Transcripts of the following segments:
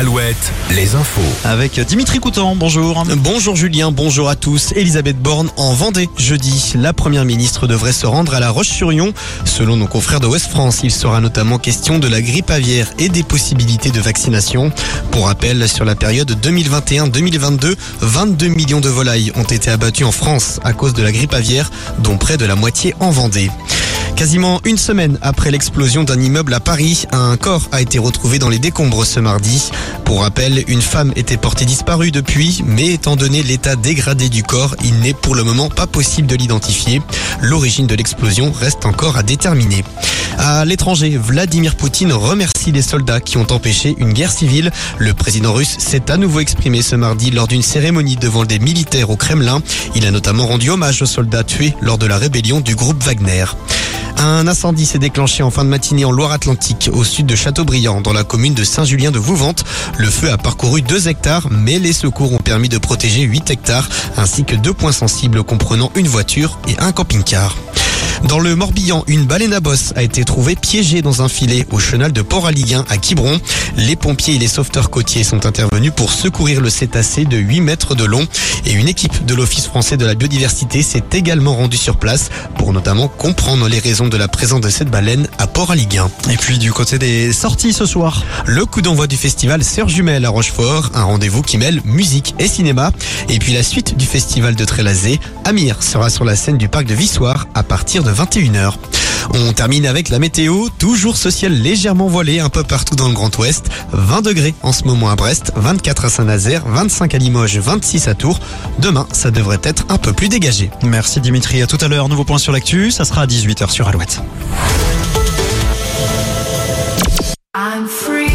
Alouette, les infos. Avec Dimitri Coutan, bonjour. Bonjour Julien, bonjour à tous. Elisabeth Borne en Vendée. Jeudi, la première ministre devrait se rendre à La Roche-sur-Yon. Selon nos confrères de Ouest France, il sera notamment question de la grippe aviaire et des possibilités de vaccination. Pour rappel, sur la période 2021-2022, 22 millions de volailles ont été abattues en France à cause de la grippe aviaire, dont près de la moitié en Vendée. Quasiment une semaine après l'explosion d'un immeuble à Paris, un corps a été retrouvé dans les décombres ce mardi. Pour rappel, une femme était portée disparue depuis, mais étant donné l'état dégradé du corps, il n'est pour le moment pas possible de l'identifier. L'origine de l'explosion reste encore à déterminer. À l'étranger, Vladimir Poutine remercie les soldats qui ont empêché une guerre civile. Le président russe s'est à nouveau exprimé ce mardi lors d'une cérémonie devant des militaires au Kremlin. Il a notamment rendu hommage aux soldats tués lors de la rébellion du groupe Wagner. Un incendie s'est déclenché en fin de matinée en Loire-Atlantique, au sud de Châteaubriand, dans la commune de Saint-Julien de Vouvante. Le feu a parcouru 2 hectares, mais les secours ont permis de protéger 8 hectares, ainsi que deux points sensibles comprenant une voiture et un camping-car. Dans le Morbihan, une baleine à bosse a été trouvée piégée dans un filet au chenal de Port-Aliguin à Quiberon. Les pompiers et les sauveteurs côtiers sont intervenus pour secourir le cétacé de 8 mètres de long et une équipe de l'Office français de la biodiversité s'est également rendue sur place pour notamment comprendre les raisons de la présence de cette baleine à Port-Aliguin. Et puis du côté des sorties ce soir. Le coup d'envoi du festival Sœur Jumelle à Rochefort, un rendez-vous qui mêle musique et cinéma. Et puis la suite du festival de Trélazé, Amir sera sur la scène du parc de Vissoir à partir de 21h. On termine avec la météo, toujours ce ciel légèrement voilé un peu partout dans le Grand Ouest. 20 degrés en ce moment à Brest, 24 à Saint-Nazaire, 25 à Limoges, 26 à Tours. Demain, ça devrait être un peu plus dégagé. Merci Dimitri, à tout à l'heure. Nouveau point sur l'actu, ça sera à 18h sur Alouette.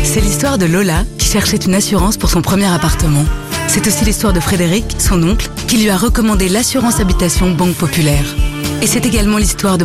C'est l'histoire de Lola qui cherchait une assurance pour son premier appartement. C'est aussi l'histoire de Frédéric, son oncle, qui lui a recommandé l'assurance habitation Banque Populaire. Et c'est également l'histoire de